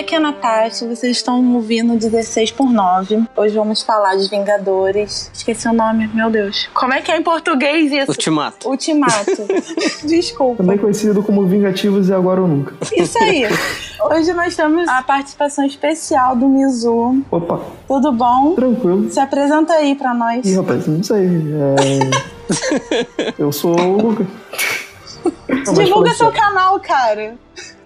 Aqui é a Natasha. Vocês estão ouvindo 16 por 9. Hoje vamos falar de Vingadores. Esqueci o nome, meu Deus. Como é que é em português isso? Ultimato. Ultimato. Desculpa. Também conhecido como Vingativos e Agora ou Nunca. Isso aí. Hoje nós temos a participação especial do Mizu. Opa, Tudo bom? tranquilo. Se apresenta aí pra nós. Ih, rapaz, não sei. É... eu sou o Lucas. Divulga seu canal, cara.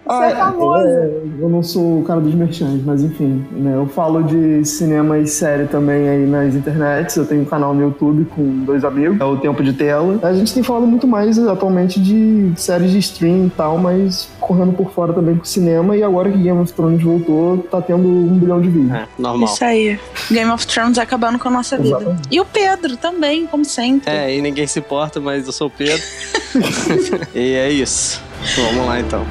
Você Ah, é famoso. é, eu não sou o cara dos merchants, mas enfim, né? Eu falo de cinema e série também aí nas internets. Eu tenho um canal no YouTube com dois amigos, é o Tempo de Tela. A gente tem falado muito mais atualmente de séries de stream e tal, mas correndo por fora também com cinema. E agora que Game of Thrones voltou, tá tendo um bilhão de vídeos. É, normal. Isso aí. Game of Thrones acabando com a nossa vida. Exatamente. E o Pedro também, como sempre. É, e ninguém se importa, mas eu sou o Pedro. e é isso. Vamos lá então.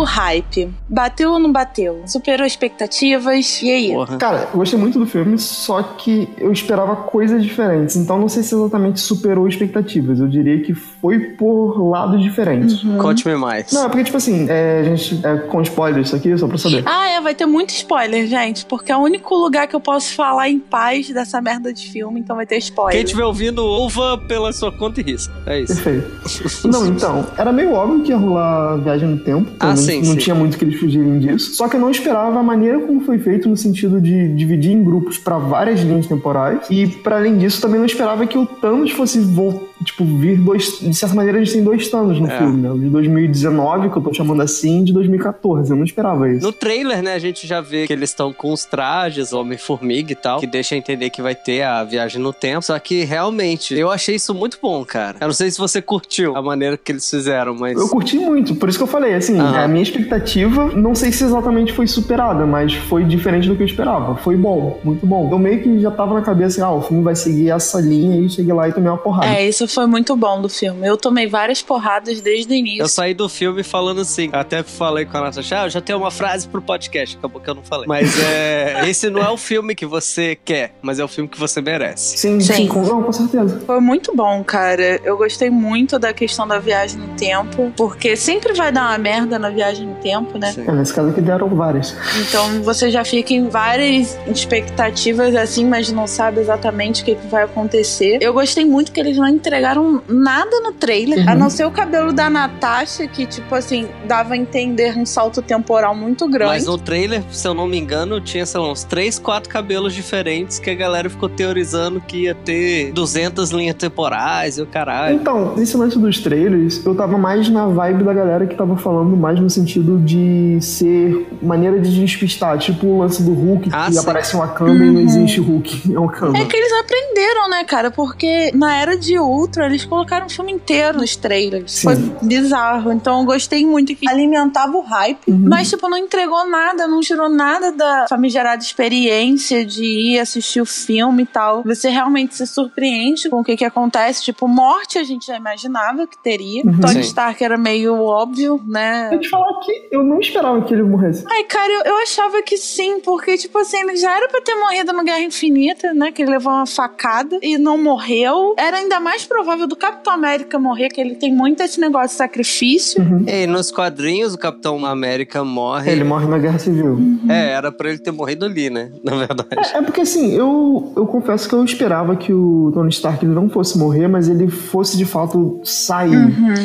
O hype. Bateu ou não bateu? Superou expectativas? E aí? Porra. Cara, eu gostei muito do filme, só que eu esperava coisas diferentes. Então não sei se exatamente superou expectativas. Eu diria que foi por lados diferentes. Conte-me mais. Não, é porque, tipo assim, é, a gente. É, com spoilers isso aqui, só pra saber. Ah, é, vai ter muito spoiler, gente, porque é o único lugar que eu posso falar em paz dessa merda de filme, então vai ter spoiler. Quem estiver ouvindo, ouva pela sua conta e risca. É isso. Perfeito. Não, então, era meio óbvio que ia rolar viagem no tempo. Ah, sim, não sim. tinha muito que eles fugirem disso. Só que eu não esperava a maneira como foi feito no sentido de dividir em grupos pra várias linhas temporais. E, para além disso, também não esperava que o Thanos fosse vol- tipo, vir dois. De certa maneira, a gente tem dois Thanos no É. filme, né? O de 2019, que eu tô chamando assim, e de 2014. Eu não esperava isso. No trailer, né, a gente já vê que eles estão com os trajes, Homem-Formiga e tal, que deixa entender que vai ter a viagem no tempo. Só que realmente, eu achei isso muito bom, cara. Eu não sei se você curtiu a maneira que eles fizeram, mas. Eu curti muito, por isso que eu falei, assim, Aham. a minha expectativa, não sei se exatamente foi superada, mas foi diferente do que eu esperava. Foi bom, muito bom. Eu meio que já tava na cabeça, ah, o filme vai seguir essa linha e cheguei lá e tomei uma porrada. É, isso foi muito bom do filme. Eu tomei várias porradas desde o início. Eu saí do filme falando assim. Até falei com a Natasha, ah, eu já tenho uma frase pro podcast. Acabou que eu não falei. Mas é. esse não é o filme que você quer, mas é o filme que você merece. Sim, Sim. sim, com, não, com certeza. Foi muito bom, cara. Eu gostei muito da questão da viagem no tempo, porque sempre vai dar uma merda na viagem no tempo, né? Sim. É, nesse caso aqui deram várias. Então você já fica em várias expectativas assim, mas não sabe exatamente o que, que vai acontecer. Eu gostei muito que eles não entregaram nada no trailer, Uhum. a não ser o cabelo da Natasha, que, tipo assim, dava a entender um salto temporal muito grande. Mas no trailer, se eu não me engano, tinha, sei lá, uns 3, 4 cabelos diferentes que a galera ficou teorizando que ia ter 200 linhas temporais e o caralho. Então, nesse lance dos trailers, eu tava mais na vibe da galera que tava falando mais no sentido de ser maneira de despistar, tipo o lance do Hulk, Ah, que sim. aparece um Wakanda e não existe Hulk, é um Wakanda. É que eles aprenderam, né, cara? Porque na era de Ultra, eles colocaram o filme inteiro nos trailers. Sim. Foi bizarro. Então eu gostei muito que alimentava o hype, Uhum. mas, tipo, não entregou nada, não tirou nada da famigerada experiência de ir assistir o filme e tal. Você realmente se surpreende com o que que acontece. Tipo, morte a gente já imaginava que teria. Uhum. Tony Sim. Stark era meio óbvio, né? Eu te falar que eu não esperava que ele morresse. Ai, cara, eu, eu achava que sim, porque, tipo assim, ele já era pra ter morrido no Guerra Infinita, né? Que ele levou uma facada e não morreu. Era ainda mais provável do Capitão América morrer, que ele tem muito esse negócio de sacrifício. E nos quadrinhos, o Capitão América morre. Ele morre na Guerra Civil. É, era pra ele ter morrido ali, né? Na verdade. É, é porque assim, eu, eu confesso que eu esperava que o Tony Stark ele não fosse morrer, mas ele fosse de fato sair.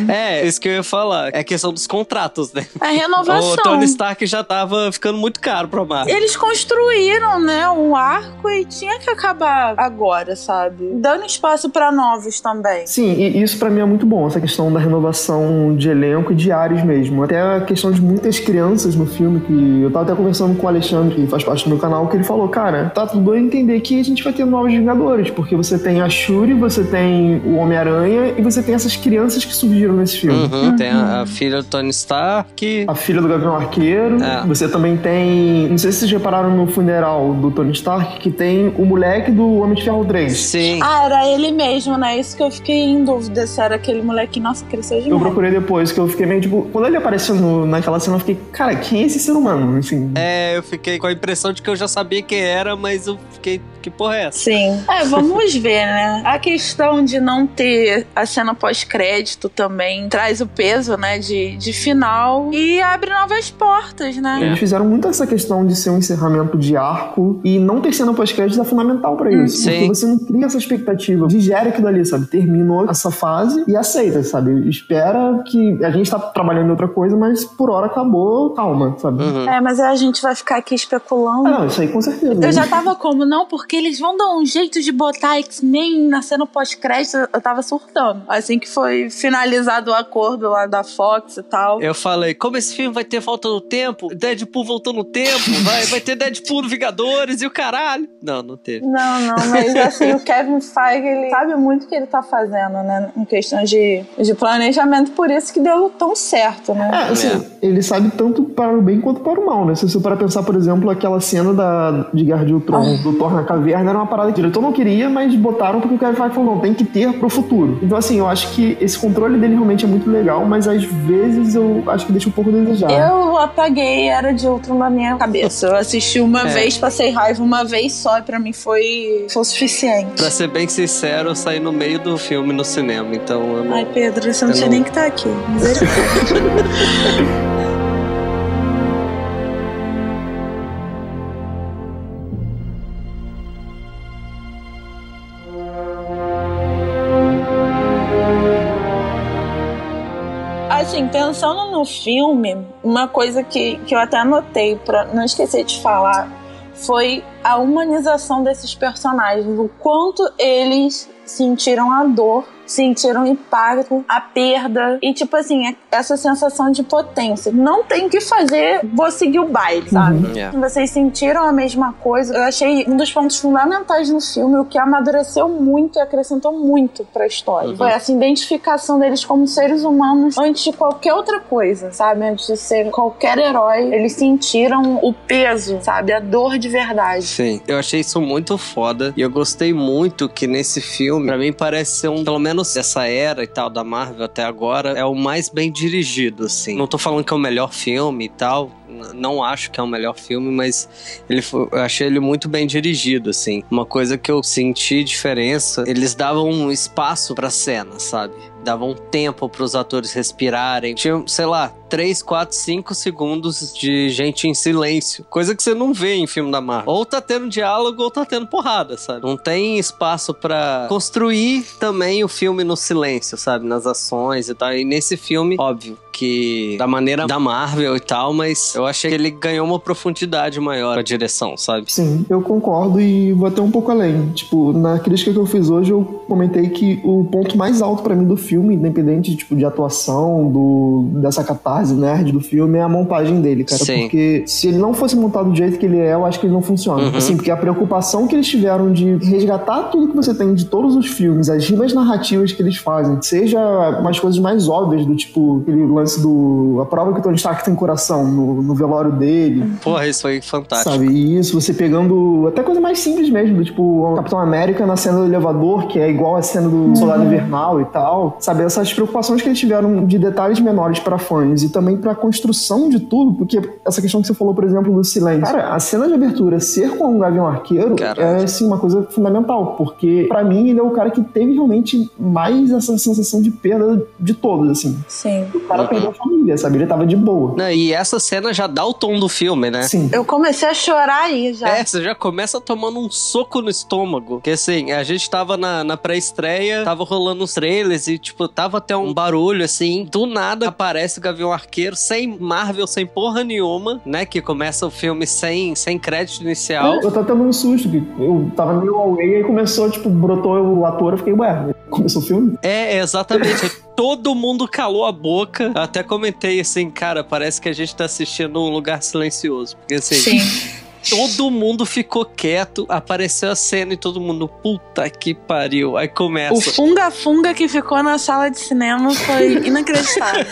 É, isso que eu ia falar. É questão dos contratos, né? A renovação. O Tony Stark já tava ficando muito caro pra Marvel. Eles construíram, né, um arco e tinha que acabar agora, sabe? Dando espaço pra novos também. Sim, e isso pra mim é muito bom, essa questão da renovação de elenco e de áreas mesmo. Até a questão de muitas crianças no filme, que eu tava até conversando com o Alexandre, que faz parte do meu canal, que ele falou, cara, tá tudo bem entender que a gente vai ter novos Vingadores, porque você tem a Shuri, você tem o Homem-Aranha e você tem essas crianças que surgiram nesse filme. Uhum, Tem a, a filha do Tony Stark. A filha do Gavião Arqueiro. É. Você também tem. Não sei se vocês repararam no funeral do Tony Stark, que tem o moleque do Homem de Ferro 3. Sim. Ah, era ele mesmo, né? Isso que eu fiquei em dúvida se era aquele moleque, nossa, cresceu demais. Eu procurei depois, que eu fiquei meio tipo. Quando ele apareceu no, naquela cena, eu fiquei, cara, quem é esse ser humano? Assim. É, eu fiquei com a impressão de que eu já sabia quem era, mas eu fiquei. Que porra é essa? Sim. É, vamos ver, né? A questão de não ter a cena pós-crédito também traz o peso, né? De, de final e abre novas portas, né? Eles fizeram muito essa questão de ser um encerramento de arco e não ter cena pós-crédito é fundamental pra isso. Sim. Porque você não cria essa expectativa. Digere aquilo ali, sabe? Terminou essa fase e aceita, sabe? Espera que a gente tá trabalhando em outra coisa, mas por hora acabou, calma, sabe? Uhum. É, mas aí a gente vai ficar aqui especulando. Ah, não, isso aí com certeza. Eu já tava como, não, porque eles vão dar um jeito de botar X-Men na cena pós-crédito. Eu tava surtando. Assim que foi finalizado o acordo lá da Fox e tal. Eu falei, como esse filme vai ter volta no tempo? Deadpool voltou no tempo? Vai, vai ter Deadpool no Vingadores e o caralho? Não, não teve. Não, não, mas assim, o Kevin Feige, ele sabe muito o que ele tá fazendo, né? Em questão de, de planejamento, por isso que deu tão certo, né? É, assim, ele sabe tanto para o bem quanto para o mal, né? Se você para pensar, por exemplo, aquela cena da, de Guerra de Ultron, do Thor na caverna, era uma parada que o diretor não queria, mas botaram porque o Kevin Feige falou, não, tem que ter pro futuro. Então, assim, eu acho que esse controle dele realmente é muito legal, mas às vezes eu acho que deixa um pouco a desejar. Eu apaguei Era de Ultron da minha cabeça. Eu assisti uma É. vez, passei raiva uma vez só, e pra mim foi, foi o suficiente. Pra ser bem sincero, eu saí no meio do filme no cinema, então não. Ai, Pedro, você não tinha não- nem que estar aqui. Misericórdia. Assim, pensando no filme, uma coisa que, que eu até anotei pra não esquecer de falar foi a humanização desses personagens, o quanto eles sentiram a dor, sentiram o impacto, a perda e tipo assim, é- essa sensação de potência. Não tem o que fazer, vou seguir o baile, sabe? É. Vocês sentiram a mesma coisa? Eu achei um dos pontos fundamentais no filme, o que amadureceu muito e acrescentou muito pra história. Uhum. Foi essa identificação deles como seres humanos antes de qualquer outra coisa, sabe? Antes de ser qualquer herói, eles sentiram o peso, sabe? A dor de verdade. Sim, eu achei isso muito foda e eu gostei muito que nesse filme, pra mim parece ser um, pelo menos essa era e tal da Marvel até agora, é o mais bem dirigido, assim. Não tô falando que é o melhor filme e tal, não acho que é o melhor filme, mas ele foi, eu achei ele muito bem dirigido, assim. Uma coisa que eu senti diferença, eles davam um espaço pra cena, sabe? Davam tempo pros atores respirarem. Tinha, sei lá, 3, 4, 5 segundos de gente em silêncio. Coisa que você não vê em filme da Marvel. Ou tá tendo diálogo ou tá tendo porrada, sabe? Não tem espaço pra construir também o filme no silêncio, sabe? Nas ações e tal. E nesse filme, óbvio que da maneira da Marvel e tal, mas eu achei que ele ganhou uma profundidade maior a direção, sabe? Sim, eu concordo e vou até um pouco além. Tipo, na crítica que eu fiz hoje, eu comentei que o ponto mais alto pra mim do filme, independente tipo, de atuação, do, dessa catarse nerd do filme, é a montagem dele, cara. Sim. Porque se ele não fosse montado do jeito que ele é, eu acho que ele não funciona. Uhum. Assim, porque a preocupação que eles tiveram de resgatar tudo que você tem de todos os filmes, as rimas narrativas que eles fazem, seja umas coisas mais óbvias, do tipo, aquele lance do. a prova que o Tony Stark tem coração no, no velório dele. Porra, isso foi fantástico. Sabe, e isso, você pegando até coisa mais simples mesmo, do tipo o Capitão América na cena do elevador, que é igual a cena do Soldado Invernal e tal. Sabe, essas preocupações que eles tiveram de detalhes menores pra fãs e também pra construção de tudo, porque essa questão que você falou, por exemplo, do silêncio. Cara, a cena de abertura ser com um Gavião Arqueiro Caralho. é, assim, uma coisa fundamental, porque pra mim ele é o cara que teve realmente mais essa sensação de perda de todos, assim. Sim. O cara Uhum. perdeu a família, sabe? Ele tava de boa. Não, e essa cena já dá o tom do filme, né? Sim. Eu comecei a chorar aí já. É, você já começa tomando um soco no estômago. Porque assim, a gente tava na, na pré-estreia, tava rolando os trailers e, tipo, tava até um barulho assim. Do nada aparece o Gavião Arqueiro, sem Marvel, sem porra nenhuma, né? Que começa o filme sem, sem crédito inicial. Eu tava tendo um susto, que eu tava meio away, aí começou, tipo, brotou o ator, eu fiquei, ué, começou o filme? É, exatamente. Todo mundo calou a boca. Eu até comentei assim, cara, parece que a gente tá assistindo um lugar silencioso. Porque assim. Sim. todo mundo ficou quieto, apareceu a cena e todo mundo, puta que pariu. Aí começa. O funga-funga que ficou na sala de cinema foi inacreditável.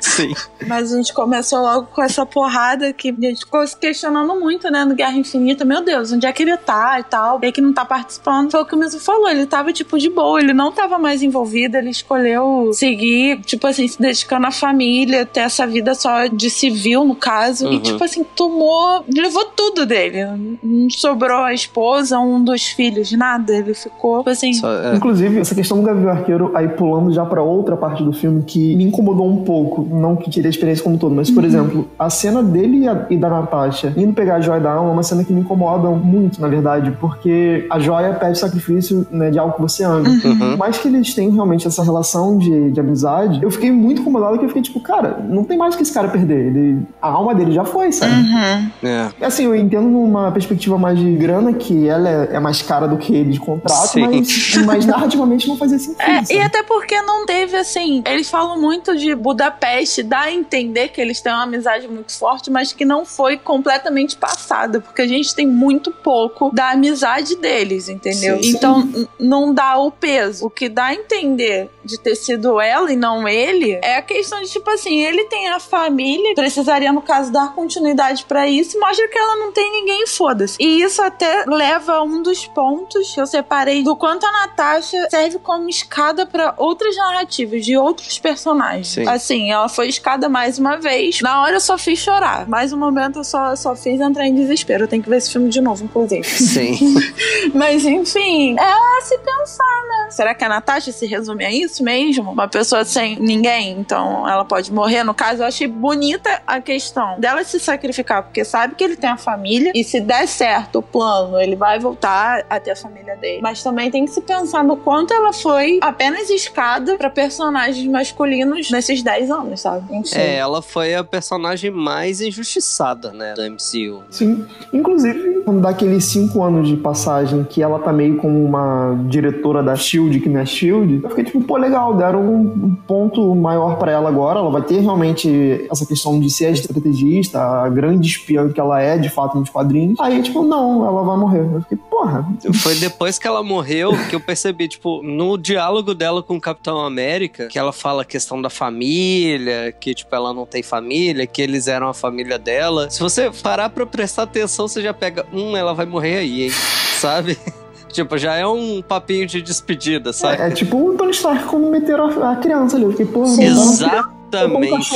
Sim. Mas a gente começou logo com essa porrada que a gente ficou se questionando muito, né, no Guerra Infinita. Meu Deus, onde é que ele tá e tal? E que não tá participando. Foi o que o mesmo falou, ele tava, tipo, de boa, ele não tava mais envolvido, ele escolheu seguir, tipo assim, se dedicando à família, ter essa vida só de civil, no caso. Uhum. E, tipo assim, tomou, levou tudo dele. Não sobrou a esposa, um dos filhos, nada. Ele ficou, tipo assim. Só- é. Inclusive, essa questão do Gavião Arqueiro, aí pulando já pra outra parte do filme que me incomodou um pouco. Não que tire a experiência como um todo, mas, por exemplo, a cena dele e, a- e da Natasha indo pegar a joia da alma é uma cena que me incomoda muito, na verdade, porque a joia pede sacrifício né, de algo que você ama. Uhum. Por mais que eles tenham realmente essa relação de, de amizade, eu fiquei muito incomodado que eu fiquei tipo, cara, não tem mais o que esse cara perder. Ele, a alma dele já foi, sabe? Uhum. É. Assim, eu entendo numa perspectiva mais de grana, que ela é, é mais cara do que ele de contrato, Sim. mas, mas narrativamente não fazia sentido. É, e até porque não teve assim. Eles falam muito de Budapeste, dá a entender que eles têm uma amizade muito forte, mas que não foi completamente passada, porque a gente tem muito pouco da amizade deles, entendeu? Sim. Então não dá o peso. O que dá a entender de ter sido ela e não ele é a questão de tipo assim, ele tem a família, precisaria no caso dar continuidade pra isso, mostra que ela não tem ninguém, foda-se. E isso até leva a um dos pontos que eu separei do quanto a Natasha serve como escada pra outras narrativas de outros personagens. Sim. Assim, ela foi escada mais uma vez. Na hora eu só fiz chorar. Mais um momento eu só, só fiz entrar em desespero. Eu tenho que ver esse filme de novo, inclusive. Sim. Mas enfim, é a se pensar, né? Será que a Natasha se resume a isso mesmo? Uma pessoa sem ninguém, então ela pode morrer. No caso, eu achei bonita a questão dela se sacrificar, porque sabe que ele tem a família e se der certo o plano, ele vai voltar a ter a família dele. Mas também tem que se pensar no quanto ela foi apenas escada pra personagens masculinos nesses 10 anos, sabe? Enfim. É, ela foi a personagem mais injustiçada, né, do MCU. Sim. Inclusive, quando dá aqueles cinco anos de passagem que ela tá meio como uma diretora da Shield, que não é Shield, eu fiquei tipo, pô, legal, deram um ponto maior pra ela agora. Ela vai ter realmente essa questão de ser a estrategista, a grande espiã que ela é, de fato, nos quadrinhos. Aí, tipo, não, ela vai morrer. Eu fiquei, porra. Foi depois que ela morreu que eu percebi, tipo, no diálogo dela com o Capitão América, que ela fala a questão da família, que, tipo, ela não tem família, que eles eram a família dela. Se você parar pra prestar atenção, você já pega, hum, ela vai morrer aí, hein? Sabe? Tipo, já é um papinho de despedida, sabe? É, é tipo o Tony Stark quando meteram a, a criança ali. Eu fiquei, porra, Exatamente.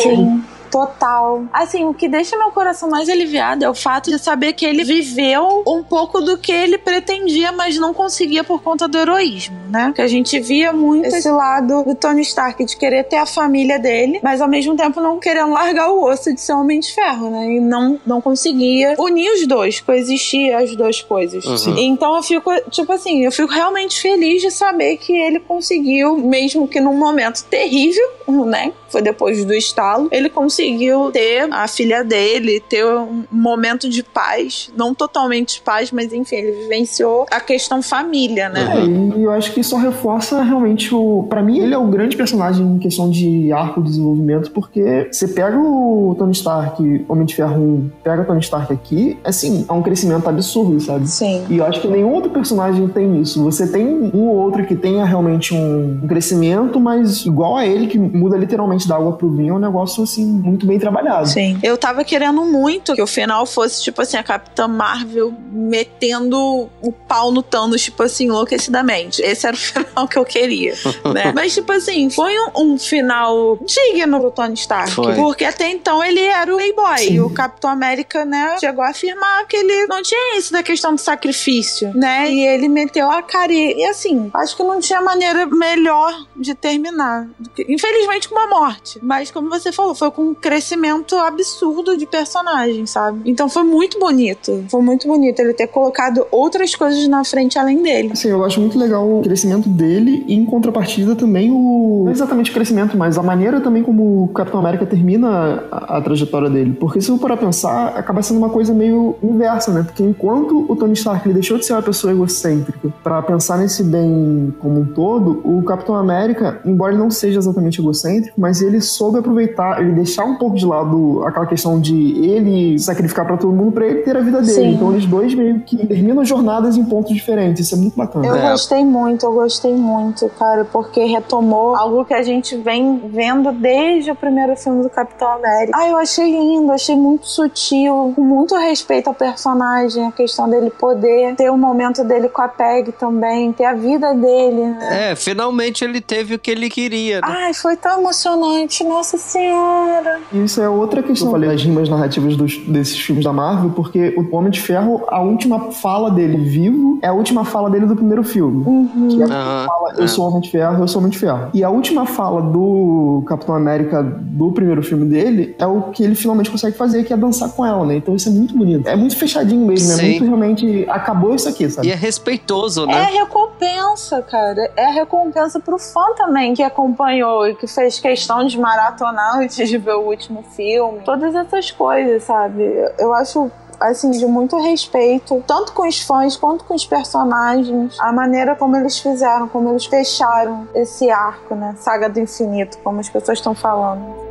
Total. Assim, o que deixa meu coração mais aliviado é o fato de saber que ele viveu um pouco do que ele pretendia, mas não conseguia por conta do heroísmo, né? Que a gente via muito esse lado do Tony Stark de querer ter a família dele, mas ao mesmo tempo não querendo largar o osso de ser homem de ferro, né? E não, não conseguia unir os dois, coexistir as duas coisas. Uhum. Então eu fico, tipo assim, eu fico realmente feliz de saber que ele conseguiu, mesmo que num momento terrível, né? Foi depois do estalo, ele conseguiu ter a filha dele, ter um momento de paz, não totalmente paz, mas enfim, ele vivenciou a questão família, né? É, e eu acho que só reforça realmente o. Pra mim, ele é o grande personagem em questão de arco de desenvolvimento, porque você pega o Tony Stark, Homem de Ferro 1, pega o Tony Stark aqui, assim, é um crescimento absurdo, sabe? Sim. E eu acho que nenhum outro personagem tem isso. Você tem um ou outro que tenha realmente um crescimento, mas igual a ele, que muda literalmente da água pro vinho, é um negócio, assim, muito bem trabalhado. Sim. Eu tava querendo muito que o final fosse, tipo assim, a Capitã Marvel metendo o pau no Thanos, tipo assim, enlouquecidamente. Esse era o final que eu queria, né? Mas, tipo assim, foi um, um final digno pro Tony Stark. Foi. Porque até então ele era o playboy. Sim. E o Capitão América, né, chegou a afirmar que ele não tinha isso da questão do sacrifício, né? E ele meteu a cara. E, assim, acho que não tinha maneira melhor de terminar. Infelizmente, com uma morte. Mas, como você falou, foi com um crescimento absurdo de personagem, sabe? Então foi muito bonito. Foi muito bonito ele ter colocado outras coisas na frente além dele. Assim, eu acho muito legal o crescimento dele e, em contrapartida, também o. Não exatamente o crescimento, mas a maneira também como o Capitão América termina a, a trajetória dele. Porque se eu parar pensar, acaba sendo uma coisa meio inversa, né? Porque enquanto o Tony Stark ele deixou de ser uma pessoa egocêntrica pra pensar nesse bem como um todo, o Capitão América, embora ele não seja exatamente egocêntrico, mas ele soube aproveitar, ele deixar um pouco de lado aquela questão de ele sacrificar pra todo mundo pra ele ter a vida dele. Sim. Então eles dois meio que terminam jornadas em pontos diferentes. Isso é muito bacana. Eu É. gostei muito, eu gostei muito, cara, porque retomou algo que a gente vem vendo desde o primeiro filme do Capitão América. Ah, eu achei lindo, achei muito sutil, com muito respeito ao personagem, a questão dele poder ter o momento dele com a Peg também, ter a vida dele, né? É, finalmente ele teve o que ele queria. né? Ai, foi tão emocionante, nossa senhora. Isso é outra questão. Eu falei as rimas narrativas dos- desses filmes da Marvel, porque o Homem de Ferro, a última fala dele vivo é a última fala dele do primeiro filme. Que é a fala, é. eu sou Homem de Ferro, eu sou Homem de Ferro. E a última fala do Capitão América do primeiro filme dele é o que ele finalmente consegue fazer, que é dançar com ela, né? Então isso é muito bonito. É muito fechadinho mesmo, é Sim. muito realmente. Acabou isso aqui, sabe? E é respeitoso, É né? recompensa, cara. É recompensa pro fã também que acompanhou e que fez questão de maratonar antes de ver o último filme. Todas essas coisas, sabe? Eu acho. Assim, de muito respeito, tanto com os fãs quanto com os personagens, a maneira como eles fizeram, como eles fecharam esse arco, né? Saga do infinito, como as pessoas estão falando.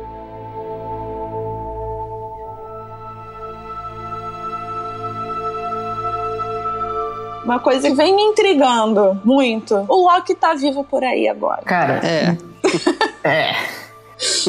Uma coisa que vem me intrigando muito. O Loki tá vivo por aí agora. Cara, É. é.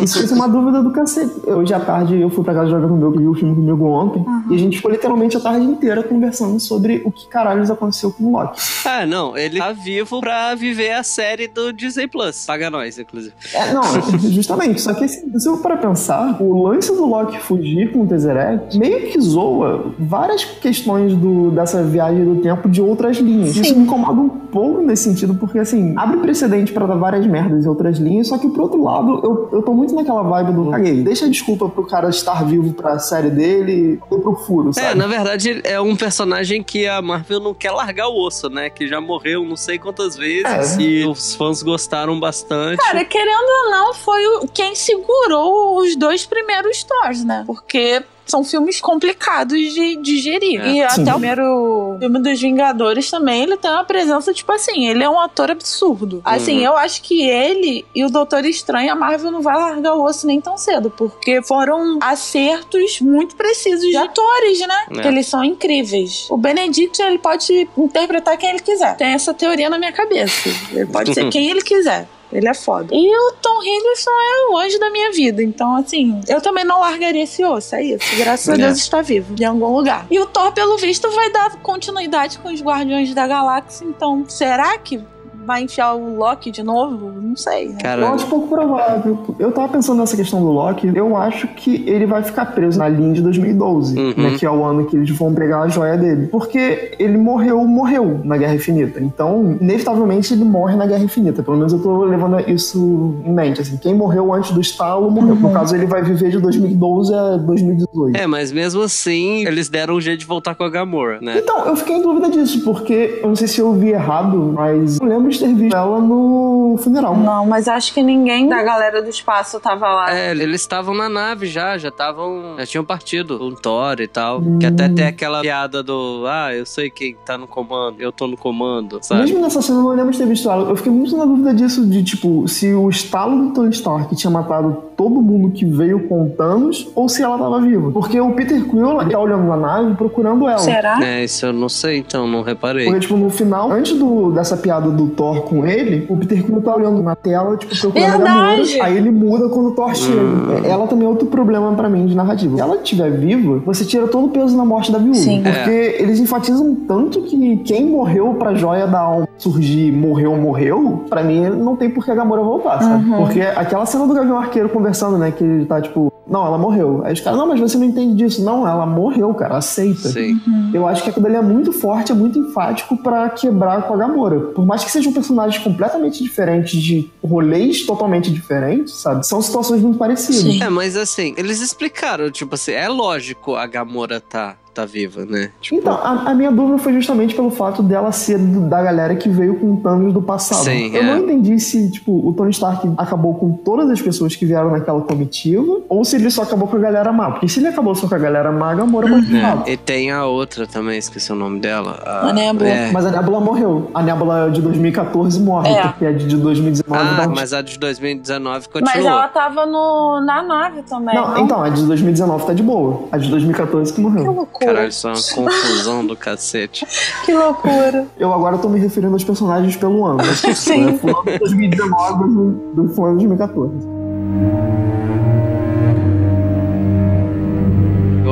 Isso, é uma dúvida do cacete. Hoje à tarde eu fui pra casa jogar comigo, vi o filme comigo ontem, e a gente ficou literalmente a tarde inteira conversando sobre o que caralhos aconteceu com o Loki. Ah, não, ele tá vivo pra viver a série do Disney Plus. Paga nós, inclusive. É, não, justamente. Só que assim, se eu para pensar, o lance do Loki fugir com o Tesseract meio que zoa várias questões do, dessa viagem do tempo de outras linhas. Isso me incomoda um pouco nesse sentido, porque assim, abre precedente pra dar várias merdas em outras linhas, só que por outro lado, eu, eu tô muito naquela vibe do caguei. Deixa a desculpa pro cara estar vivo pra série dele e pro furo, É, sabe? na verdade, é um personagem que a Marvel não quer largar o osso, né? Que já morreu não sei quantas vezes É. e os fãs gostaram bastante. Cara, querendo ou não, foi o- quem segurou os dois primeiros Thors, né? Porque são filmes complicados de digerir. É. E Sim. até o primeiro filme dos Vingadores também, ele tem uma presença, tipo assim, ele é um ator absurdo. Assim, Uhum. eu acho que ele e o Doutor Estranho, a Marvel não vai largar o osso nem tão cedo, porque foram acertos muito precisos de atores, né? É. Que eles são incríveis. O Benedict, ele pode interpretar quem ele quiser. Tem essa teoria na minha cabeça. Ele pode ser quem ele quiser. Ele é foda. E o Tom Hiddleston é o anjo da minha vida. Então, assim, eu também não largaria esse osso. É isso. Graças a É. Deus está vivo em algum lugar. E o Thor, pelo visto, vai dar continuidade com os Guardiões da Galáxia. Então, será que vai enfiar o Loki de novo? Não sei. Né? Eu Cara, acho pouco provável. Eu tava pensando nessa questão do Loki. Eu acho que ele vai ficar preso na linha de 2012, Uhum. né, que é o ano que eles vão pegar a joia dele. Porque ele morreu, morreu na Guerra Infinita. Então, inevitavelmente, ele morre na Guerra Infinita. Pelo menos eu tô levando isso em mente. Assim, quem morreu antes do estalo morreu. No caso, ele vai viver de 2012 a 2018. é, mas mesmo assim, eles deram um jeito de voltar com a Gamora, né? Então, eu fiquei em dúvida disso, porque eu não sei se eu vi errado, mas eu lembro de ter visto ela no funeral. Não, mas acho que ninguém da galera do espaço tava lá. É, eles estavam na nave já, já estavam. Já tinham partido. O Thor e tal. Que até tem aquela piada do. Ah, eu sei quem tá no comando, eu tô no comando, sabe? Mesmo nessa cena, eu não lembro de ter visto ela. Eu fiquei muito na dúvida disso, de tipo, se o estalo do Tony Stark tinha matado todo mundo que veio com Thanos, ou se ela tava viva. Porque o Peter Quill ele tá olhando na nave procurando ela. Será? É, isso eu não sei, então, não reparei. Porque, tipo, no final, antes do, dessa piada do Thor com ele, o Peter Quill tá olhando na tela, tipo, procurando a Verdade. Gamora. Aí ele muda quando o Thor chega. É, Ela também é outro problema pra mim de narrativa. Se ela estiver viva, você tira todo o peso na morte da viúva. Sim. Porque eles enfatizam tanto que quem morreu pra joia da alma surgir, morreu, morreu, pra mim não tem por que a Gamora voltar, sabe? Uhum. Porque aquela cena do Gavião Arqueiro conversando, né, que ele tá tipo, não, ela morreu. Aí os caras, não, mas você não entende disso. Não, ela morreu, cara, aceita. Sim. Eu acho que aquilo ali é muito forte, é muito enfático pra quebrar com a Gamora. Por mais que sejam personagens completamente diferentes, de rolês totalmente diferentes, sabe? São situações muito parecidas. Sim. É, mas assim, eles explicaram, tipo assim, é lógico a Gamora tá tá viva, né? Tipo... Então, a, a, minha dúvida foi justamente pelo fato dela ser do, da galera que veio com o Thanos do passado. Sim, Eu é. não entendi se, tipo, o Tony Stark acabou com todas as pessoas que vieram naquela comitiva, ou se ele só acabou com a galera má. Porque se ele acabou só com a galera má, a Gamora muito é. E tem a outra também, esqueci o nome dela. A, a Nebula. É. Mas a Nebula morreu. A Nebula de 2014 morre, é. porque a de 2019 Ah, não... mas a de 2019 continua. Mas ela tava no, na nave também. Não, não, então, a de 2019 tá de boa. A de 2014 que morreu. Que loucura. Caralho, isso é uma confusão do cacete. que loucura. Eu agora tô me referindo aos personagens pelo ano. Sim. De 2019 do fulano de 2014.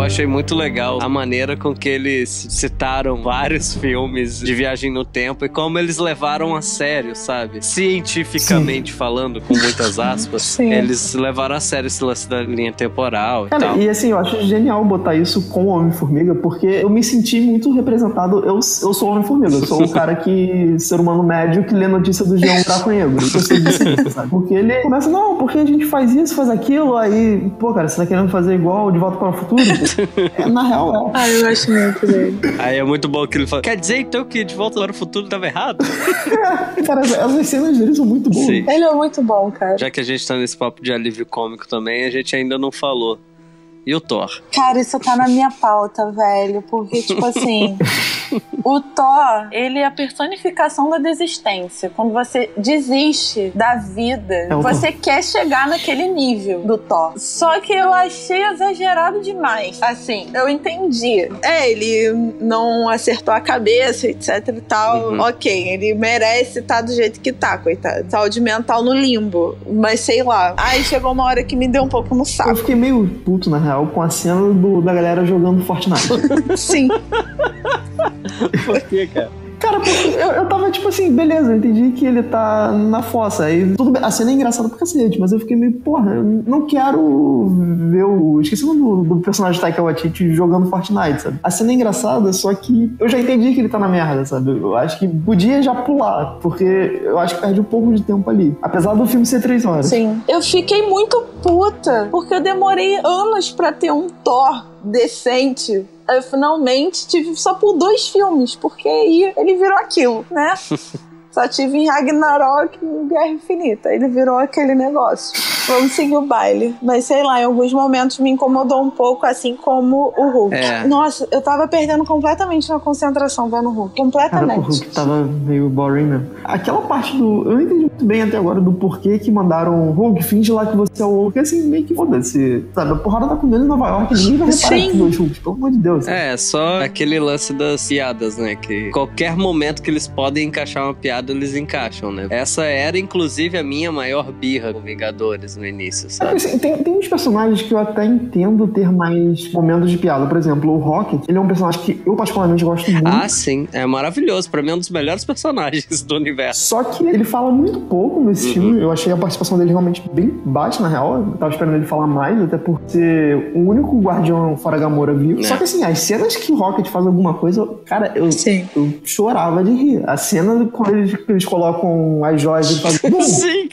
Achei muito legal a maneira com que eles citaram vários filmes de viagem no tempo e como eles levaram a sério, sabe? Cientificamente Sim. falando, com muitas aspas, Sim. eles levaram a sério esse lance da linha temporal e Cara, tal. E assim, eu acho genial botar isso com o Homem-Formiga, porque eu me senti muito representado. Eu, eu sou Homem-Formiga, eu sou o cara que, ser humano médio, que lê notícia do G1 Buraco Negro. Eu sou disso, sabe? Porque ele começa, não, porque a gente faz isso, faz aquilo, aí, pô, cara, você tá querendo fazer igual De Volta para o Futuro? Na real, é. Ah, eu gosto muito dele. Aí é muito bom que ele fala: Quer dizer então que De Volta para o Futuro tava errado? cara, as cenas dele são muito boas. Sim. Ele é muito bom, cara. Já que a gente tá nesse papo de alívio cômico também, a gente ainda não falou. E o Thor? Cara, isso tá na minha pauta, velho. Porque, tipo assim. o Thor, ele é a personificação da desistência. Quando você desiste da vida, é você quer chegar naquele nível do Thor. Só que eu achei exagerado demais. Assim, eu entendi. É, ele não acertou a cabeça, etc e tal. Uhum. Ok, ele merece estar tá do jeito que tá, coitado. Saúde mental no limbo. Mas sei lá. Aí chegou uma hora que me deu um pouco no saco. Eu fiquei meio puto, na real, com a cena do, da galera jogando Fortnite. Sim. Por que, cara? Cara, eu, eu tava tipo assim, beleza, eu entendi que ele tá na fossa. Aí tudo bem. A cena é engraçada pra cacete, mas eu fiquei meio, porra, eu não quero ver o. Esqueci o nome do, do personagem Taika Waititi jogando Fortnite, sabe? A cena é engraçada, só que eu já entendi que ele tá na merda, sabe? Eu acho que podia já pular, porque eu acho que perde um pouco de tempo ali. Apesar do filme ser três horas. Sim. Eu fiquei muito puta, porque eu demorei anos pra ter um Thor decente eu finalmente tive só por dois filmes, porque aí ele virou aquilo, né? Só tive em Ragnarok e Guerra Infinita. Ele virou aquele negócio. Vamos seguir o baile. Mas sei lá, em alguns momentos me incomodou um pouco, assim como o Hulk. É. Nossa, eu tava perdendo completamente na concentração vendo o Hulk. Completamente. Cara, o Hulk tava meio boring mesmo. Aquela parte do. Eu não entendi muito bem até agora do porquê que mandaram o Hulk, finge lá que você é o Hulk. Assim, meio que foda-se. Sabe, a porrada tá com ele em Nova York, ninguém vai reparar Sim. dois Hulks, pelo amor de Deus. É, só aquele lance das piadas, né? Que qualquer momento que eles podem encaixar uma piada eles encaixam, né? Essa era, inclusive, a minha maior birra com Vingadores no início, sabe? Assim, tem, tem uns personagens que eu até entendo ter mais momentos de piada. Por exemplo, o Rocket, ele é um personagem que eu particularmente gosto muito. Ah, sim. É maravilhoso. Pra mim é um dos melhores personagens do universo. Só que ele fala muito pouco nesse uhum. filme. Eu achei a participação dele realmente bem baixa, na real. Eu tava esperando ele falar mais, até por ser o único guardião fora Gamora vivo. É. Só que assim, as cenas que o Rocket faz alguma coisa, cara, eu, eu chorava de rir. A cena quando eles eles colocam as joias e fazem. Sim!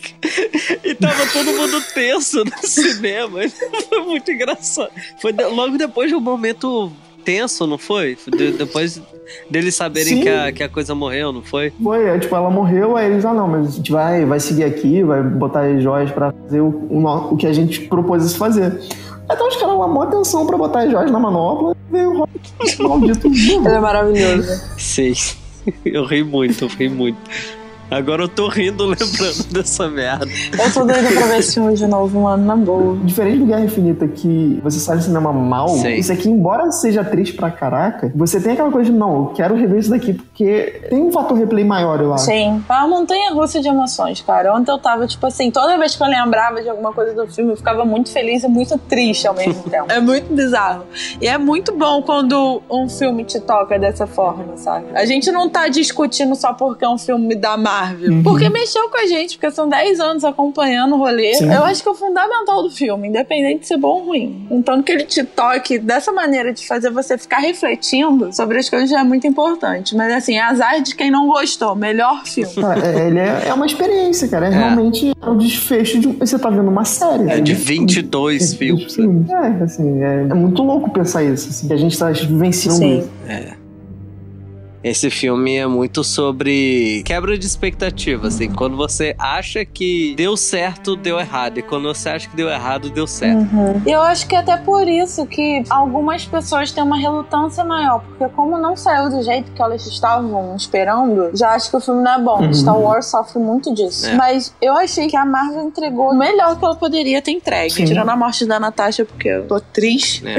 E tava todo mundo tenso no cinema. Foi muito engraçado. Foi logo depois de um momento tenso, não foi? De, depois deles saberem que a, que a coisa morreu, não foi? Foi, é, tipo, ela morreu, aí eles, ah não, mas a gente vai, vai seguir aqui, vai botar as joias pra fazer o, o, o que a gente propôs fazer. Então os caras uma atenção pra botar as joias na manopla e veio o maldito. Ele é maravilhoso. Sim. Eu ri muito, eu ri muito. Agora eu tô rindo lembrando dessa merda. Eu tô doida pra ver esse filme de novo, mano, na boa. Diferente do Guerra Infinita, que você sai do cinema mal, Sim. isso aqui, embora seja triste pra caraca, você tem aquela coisa de, não, eu quero rever isso daqui, porque tem um fator replay maior, eu acho. Sim. É uma montanha russa de emoções, cara. Ontem eu tava, tipo assim, toda vez que eu lembrava de alguma coisa do filme, eu ficava muito feliz e muito triste ao mesmo tempo. É muito bizarro. E é muito bom quando um filme te toca dessa forma, sabe? A gente não tá discutindo só porque é um filme da Marvel Marvel. Uhum. Porque mexeu com a gente, porque são 10 anos acompanhando o rolê. Sim. Eu acho que é o fundamental do filme, independente de ser bom ou ruim. Então, que ele te toque dessa maneira de fazer você ficar refletindo sobre as coisas já é muito importante. Mas assim, azar de quem não gostou. Melhor filme. É, ele é, é, uma experiência, cara. É, é. realmente o desfecho de. Você tá vendo uma série. É de 22 filmes. É, assim, é, é, muito louco pensar isso. Assim, que a gente tá vivenciando Sim. isso. É. Esse filme é muito sobre quebra de expectativa, assim. Quando você acha que deu certo, deu errado. E quando você acha que deu errado, deu certo. Uhum. Eu acho que é até por isso que algumas pessoas têm uma relutância maior. Porque como não saiu do jeito que elas estavam esperando, já acho que o filme não é bom. Uhum. Star Wars sofre muito disso. É. Mas eu achei que a Marvel entregou o melhor que ela poderia ter entregue. Sim. Tirando a morte da Natasha, porque eu tô triste. É.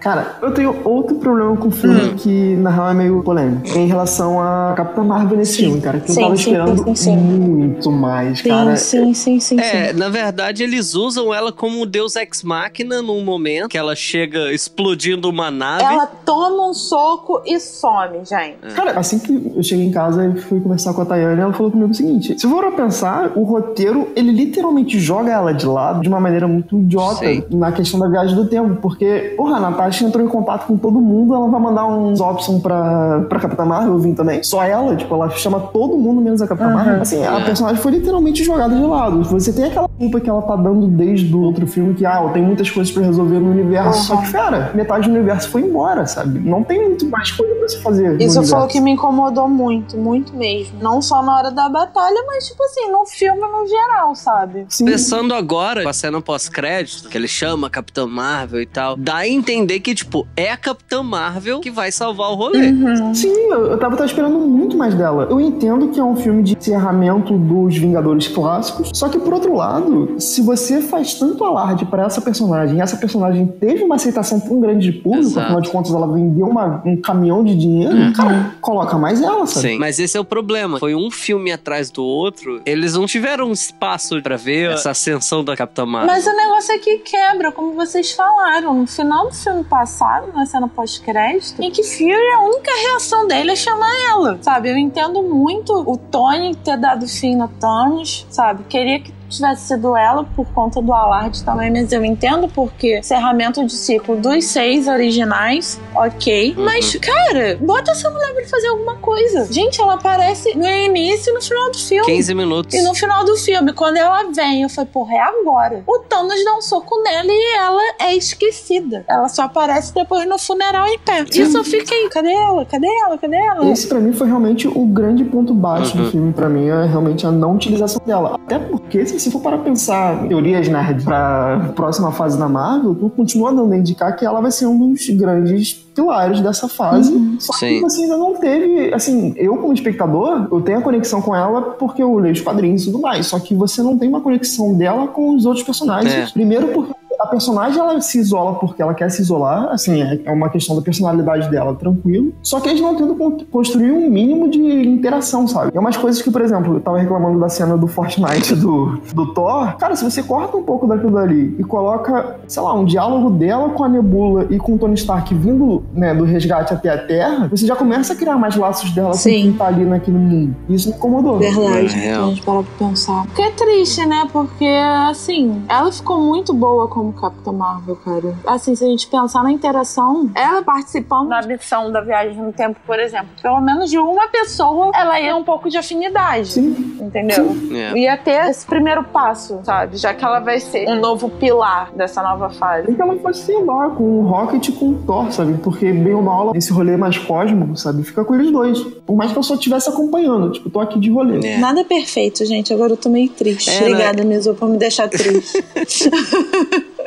Cara, eu tenho outro problema com o filme hum. que, na real, é meio polêmico em relação a Capitã Marvel nesse sim. filme, cara. Que sim, eu tava sim, esperando sim, muito mais, cara. Sim, sim, sim, É, na verdade, eles usam ela como Deus Ex Machina num momento que ela chega explodindo uma nave. Ela toma um soco e some, gente. É. Cara, assim que eu cheguei em casa e fui conversar com a Tayane, ela falou comigo o seguinte: se for pensar, o roteiro, ele literalmente joga ela de lado de uma maneira muito idiota na questão da viagem do tempo. Porque, porra, a Natasha entrou em contato com todo mundo, ela vai mandar uns options pra, pra pra Capitã Marvel, eu vim também. Só ela, tipo, ela chama todo mundo menos a Capitã uhum. Marvel. Assim, a é. personagem foi literalmente jogada de lado. Você tem aquela culpa que ela tá dando desde o outro filme que, ah, tem muitas coisas pra resolver no universo. Uhum. Só que, cara, metade do universo foi embora, sabe? Não tem muito mais coisa pra se fazer. Isso foi o que me incomodou muito, muito mesmo. Não só na hora da batalha, mas, tipo assim, no filme no geral, sabe? Sim. Pensando agora, com a cena pós-crédito, que ele chama Capitã Marvel e tal, dá a entender que, tipo, é a Capitã Marvel que vai salvar o rolê. Uhum. Sim, Sim, eu tava, tava esperando muito mais dela. Eu entendo que é um filme de encerramento dos Vingadores clássicos, só que por outro lado, se você faz tanto alarde para essa personagem, essa personagem teve uma aceitação tão grande de público, Exato. afinal de contas ela vendeu uma, um caminhão de dinheiro, uhum. cara, coloca mais ela, sabe? Sim, mas esse é o problema. Foi um filme atrás do outro, eles não tiveram espaço para ver essa ascensão da Capitã Marvel. Mas o negócio é que quebra, como vocês falaram, no final do filme passado, na cena pós-crédito, em que Fury, a única reação dele é chamar ela, sabe? Eu entendo muito o Tony ter dado fim no Thanos, sabe? Queria que tivesse sido ela por conta do alarde também, mas eu entendo porque encerramento de ciclo dos seis originais, ok. Uhum. Mas, cara, bota essa mulher pra fazer alguma coisa. Gente, ela aparece no início e no final do filme. 15 minutos. E no final do filme, quando ela vem, eu falei, porra, é agora. O Thanos dá um soco nela e ela é esquecida. Ela só aparece depois no funeral em pé. Sim. Isso eu fiquei, cadê ela? Cadê ela? Cadê ela? Esse pra mim foi realmente o grande ponto baixo uhum. do filme, pra mim, é realmente a não utilização dela. Até porque, se for para pensar teorias nerd para próxima fase da Marvel, continua dando a indicar que ela vai ser um dos grandes pilares dessa fase. Uhum. Só que você ainda não teve, assim, eu como espectador, eu tenho a conexão com ela porque eu leio os quadrinhos e tudo mais. Só que você não tem uma conexão dela com os outros personagens. É. Primeiro porque a personagem ela se isola porque ela quer se isolar, assim, é, é uma questão da personalidade dela, tranquilo. Só que eles não tentam construir um mínimo de interação, sabe? É umas coisas que, por exemplo, eu tava reclamando da cena do Fortnite do, do Thor. Cara, se você corta um pouco daquilo dali e coloca, sei lá, um diálogo dela com a Nebula e com o Tony Stark vindo, né, do resgate até a Terra, você já começa a criar mais laços dela Sim. com quem tá ali naquele mundo. Isso me incomodou. Verdade. É, a gente para pra pensar. Porque é triste, né? Porque, assim, ela ficou muito boa como como Capitã Marvel, cara. Assim, se a gente pensar na interação, ela participando da missão da viagem no tempo, por exemplo, pelo menos de uma pessoa, ela ia um pouco de afinidade. Sim. Entendeu? Sim. Yeah. Ia ter esse primeiro passo, sabe? Já que ela vai ser um novo pilar dessa nova fase. Então ela pode ser lá com o Rocket e com o Thor, sabe? Porque bem ou mal, esse rolê mais cósmico, sabe? Fica com eles dois. Por mais que eu só estivesse acompanhando, tipo, tô aqui de rolê. É. Nada é perfeito, gente. Agora eu tô meio triste. É, Obrigada, né? Mizu, por me deixar triste.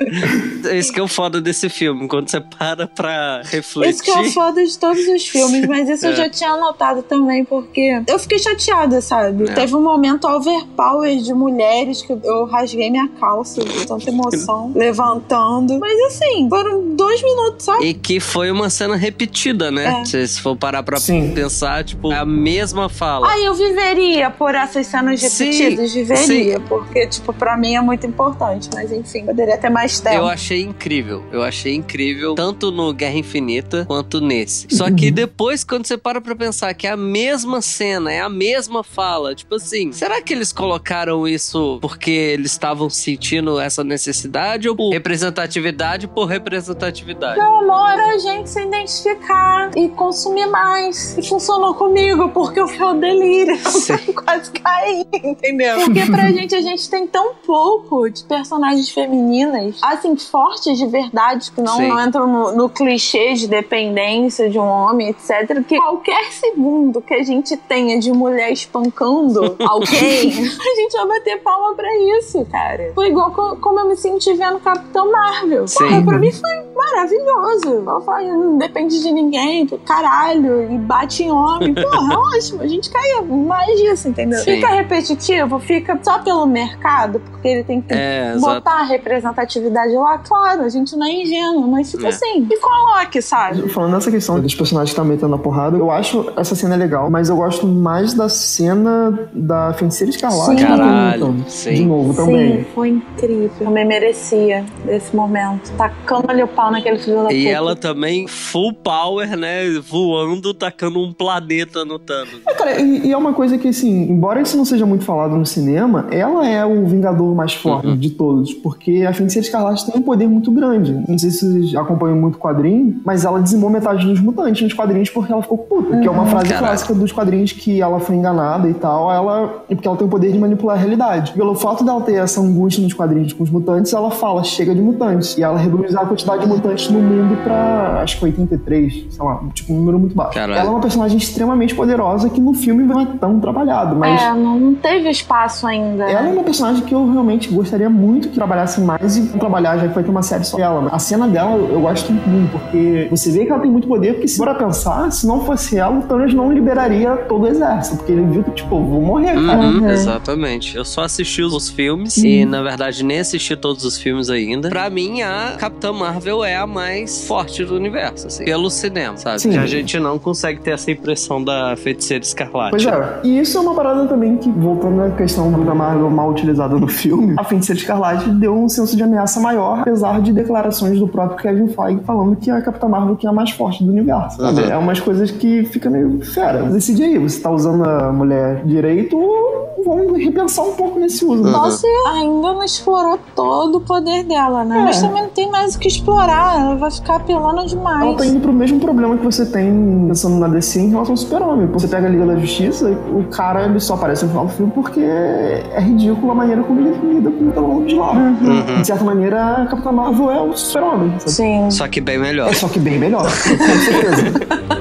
Esse que é o foda desse filme, quando você para pra refletir. Esse que é o foda de todos os filmes, mas isso é. eu já tinha notado também, porque eu fiquei chateada, sabe? É. Teve um momento overpower de mulheres que eu rasguei minha calça de tanta emoção, levantando. Mas assim, foram dois minutos, sabe? E que foi uma cena repetida, né? É. Se for parar pra Sim. pensar, tipo, a mesma fala. Ah, eu viveria por essas cenas repetidas, Sim. viveria, Sim. porque, tipo, pra mim é muito importante, mas enfim, poderia ter mais mais tempo. Eu achei incrível. Eu achei incrível, tanto no Guerra Infinita quanto nesse. Só que depois, quando você para pra pensar que é a mesma cena, é a mesma fala, tipo assim, será que eles colocaram isso porque eles estavam sentindo essa necessidade ou por representatividade por representatividade? Meu amor, a gente se identificar e consumir mais. E funcionou comigo, porque eu fui o delírio. Eu quase caí, entendeu? Porque pra gente, a gente tem tão pouco de personagens femininas, assim, fortes de verdade, que não, Sim. não entram no, no clichê de dependência de um homem, etc. Que qualquer segundo que a gente tenha de mulher espancando alguém, a gente vai bater palma pra isso, cara. Foi igual co- como eu me senti vendo Capitão Marvel. Sim. Porra, pra mim foi maravilhoso. Ela fala, não depende de ninguém, caralho, e bate em homem. Porra, ótimo, a gente caía mais disso, entendeu? Sim. Fica repetitivo, fica só pelo mercado, porque ele tem que É, botar a representatividade lá, claro, a gente não é ingênuo, mas fica É. assim. E coloque, sabe? Falando nessa questão dos personagens que estão metendo a porrada, eu acho essa cena legal, mas eu gosto mais da cena da Feiticeira Escarlate. Caralho, sim. De novo também. Sim, foi incrível. Também merecia desse momento. Tacando ali o pau naquele filho da E puta. ela também, full power, né? Voando, tacando um planeta no Thanos. É, cara, e, e é uma coisa que, assim, embora isso não seja muito falado no cinema, ela é o Vingador mais forte Uhum. de todos, porque a Feiticeira Escarlate tem um poder muito grande. Não sei se vocês acompanham muito o quadrinho, mas ela dizimou metade dos mutantes nos quadrinhos porque ela ficou puta. Que é uma frase Caralho. clássica dos quadrinhos que ela foi enganada e tal, ela, porque ela tem o poder de manipular a realidade. Pelo fato dela ter essa angústia nos quadrinhos com os mutantes, ela fala, chega de mutantes. E ela reduz a quantidade de mutantes no mundo pra, acho que 83, sei lá, tipo, um número muito baixo. Caralho. Ela é uma personagem extremamente poderosa que no filme não é tão trabalhado, mas É, não, não teve espaço ainda. ela é uma personagem que eu realmente gostaria muito que trabalhasse mais e trabalhar, já que vai ter uma série só dela. A cena dela eu gosto muito, porque você vê que ela tem muito poder, porque se for a pensar, se não fosse ela, o Thanos não liberaria todo o exército, porque ele viu que, tipo, vou morrer, cara. Uhum, Uhum. Exatamente. Eu só assisti os filmes e, na verdade, nem assisti todos os filmes ainda. Pra mim, a Capitã Marvel é a mais forte do universo, assim, pelo cinema, sabe? Sim. Que a gente não consegue ter essa impressão da feiticeira escarlate. Pois é. E isso é uma parada também que, voltando à questão da Marvel mal utilizada no filme, a Feiticeira Escarlate deu um senso de ameaça maior, apesar de declarações do próprio Kevin Feige falando que a Capitã Marvel que é a mais forte do universo. Uhum. É umas coisas que fica meio fera. Decide aí, você tá usando a mulher direito ou vamos repensar um pouco nesse uso. Uhum. Nossa, ainda não explorou todo o poder dela, né? É. Mas também não tem mais o que explorar. Ela vai ficar apelando demais. Ela tá indo pro mesmo problema que você tem pensando na DC em relação ao Super-Homem. Você pega a Liga da Justiça, o cara ele só aparece no final do filme porque é ridículo a maneira como ele lida com o vilão de lá. Uhum. De certa maneira, a Capitã Marvel é o Super-Homem. sabe? Sim. Só que bem melhor. É só que bem melhor, com certeza.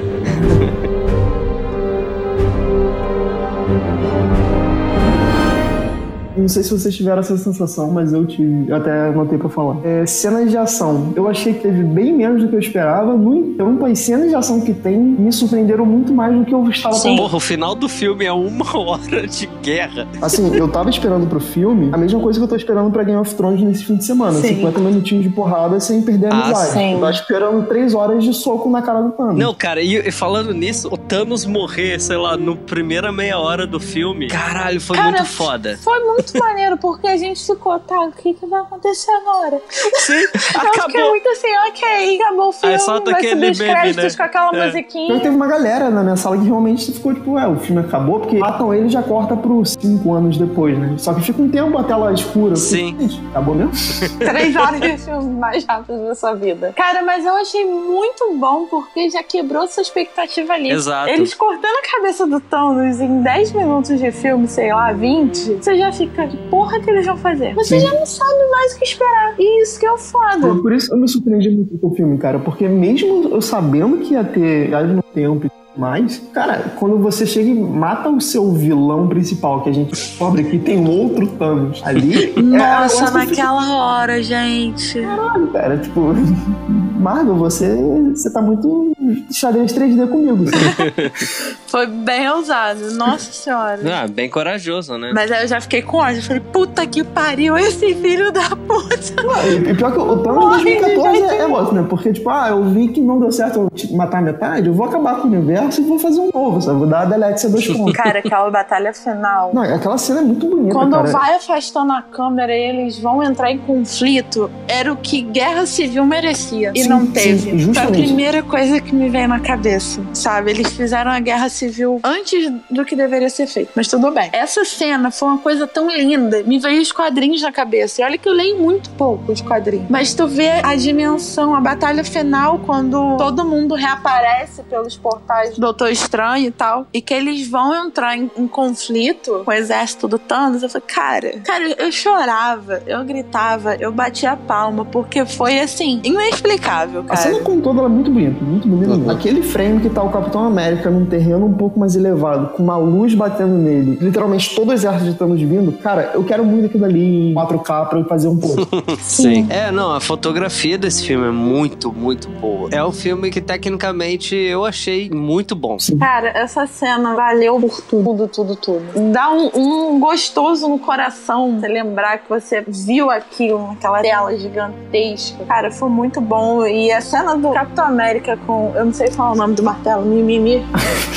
Não sei se vocês tiveram essa sensação, mas eu tive. Eu até anotei pra falar. É, cenas de ação. Eu achei que teve bem menos do que eu esperava. No entanto, as cenas de ação que tem me surpreenderam muito mais do que eu estava Sim. pensando. Porra, o final do filme é uma hora de guerra. Assim, eu tava esperando pro filme a mesma coisa que eu tô esperando pra Game of Thrones nesse fim de semana. Sim. 50 minutinhos de porrada sem perder a Ah, amizade. sim. Eu tava esperando 3 horas de soco na cara do Thanos. Não, cara, e, e falando nisso, o Thanos morrer, sei lá, no primeira meia hora do filme, caralho, foi Cara, muito foda. Foi muito maneiro, porque a gente ficou, tá, o que, que vai acontecer agora? Sim, Eu fiquei acabou. muito assim, ok, acabou o filme, Aí solta vai subir os créditos né? com aquela É. musiquinha. Então teve uma galera na minha sala que realmente ficou tipo, é, o filme acabou, porque matam ele e já corta pros 5 anos depois, né? Só que fica um tempo a tela escura. Fiquei, Sim. "Gente, acabou mesmo? Três horas de filme mais rápido da sua vida. Cara, mas eu achei muito bom porque já quebrou sua expectativa ali. Exato. Eles cortando a cabeça do Thanos em 10 minutos de filme, sei lá, 20, você já fica, que porra que eles vão fazer? Você Sim. já não sabe mais o que esperar. E isso que é o foda. Por, por isso eu me surpreendi muito com o filme, cara, porque mesmo eu sabendo que ia ter viagem no tempo mais, cara, quando você chega e mata o seu vilão principal, que a gente descobre que tem um outro Thanos ali. é, Nossa, que fico, naquela hora, gente. Caralho, cara, tipo, Marvel, você, você tá muito xadrez 3D comigo. Sabe? Foi bem ousado, nossa senhora. Ah, bem corajoso, né? Mas aí eu já fiquei com ódio. Eu falei, puta que pariu, esse filho da puta. Ah, e pior que o Thanos de 2014 é, é outro, né? Porque, tipo, ah, eu vi que não deu certo eu matar metade, eu vou acabar com o universo e vou fazer um novo, sabe? Vou dar a delete dois pontos. Cara, aquela batalha final. Não, aquela cena é muito bonita, Quando cara. vai afastando a câmera e eles vão entrar em conflito, era o que guerra civil merecia. E Sim, não sim, teve. Foi a primeira coisa que me veio na cabeça, sabe? Eles fizeram a guerra civil antes do que deveria ser feito. Mas tudo bem. Essa cena foi uma coisa tão linda. Me veio os quadrinhos na cabeça. E olha que eu leio muito pouco os quadrinhos. Mas tu vê a dimensão, a batalha final, quando todo mundo reaparece pelos portais Doutor Estranho e tal. E que eles vão entrar em, em conflito com o exército do Thanos. Eu falei, cara, cara, eu chorava, eu gritava, eu batia a palma, porque foi assim, inexplicável, A cara. cena como todo ela é muito bonita, muito bonita mesmo. Aquele frame que tá o Capitão América num terreno um pouco mais elevado, com uma luz batendo nele, literalmente todo o exército de Thanos vindo, cara, eu quero muito aquilo ali em 4K pra eu fazer um pouco. Sim. É, não, a fotografia desse filme é muito, muito boa. É um filme que tecnicamente eu achei muito bom. Cara, essa cena valeu por tudo, tudo, tudo. Dá um, um gostoso no coração você lembrar que você viu aquilo naquela tela gigantesca. Cara, foi muito bom. E a cena do Capitão América com. Eu não sei falar o nome do martelo, Mimimi.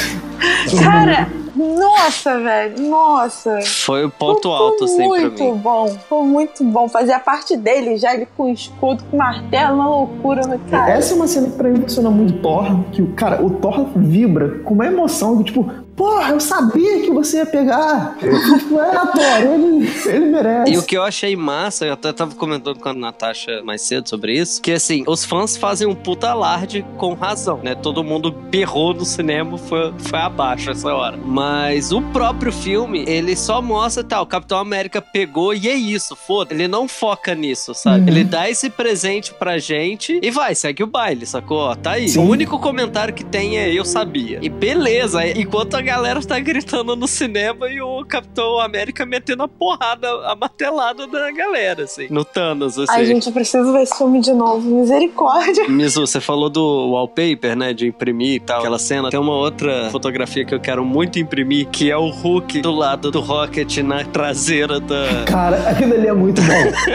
Cara, nossa, velho, nossa. Foi o ponto Foi alto, assim, pra muito mim. bom, foi muito bom. Fazia parte dele já, ele com escudo, com martelo, uma loucura. mas, Cara, Essa é uma cena que pra mim funciona muito Thor, que o cara, o Thor vibra com uma emoção que, tipo, porra, eu sabia que você ia pegar. é, Thor, ele, ele merece. E o que eu achei massa, eu até tava comentando com a Natasha mais cedo sobre isso, que assim, os fãs fazem um puta alarde com razão, né? Todo mundo berrou no cinema, foi, foi abaixo essa hora. Mas o próprio filme, ele só mostra, tá, o Capitão América pegou e é isso, foda. Ele não foca nisso, sabe? Uhum. Ele dá esse presente pra gente e vai, segue o baile, sacou? Tá aí. Sim. O único comentário que tem é eu sabia. E beleza, enquanto a galera tá gritando no cinema e o Capitão América metendo a porrada, a martelada da galera, assim, no Thanos, assim. Ai, gente, eu preciso ver esse filme de novo. Misericórdia. Mizu, você falou do wallpaper, né? De imprimir e tal. Aquela cena. Tem uma outra fotografia que eu quero muito imprimir, que é o Hulk do lado do Rocket na traseira da. Cara, aquilo ali é muito bom.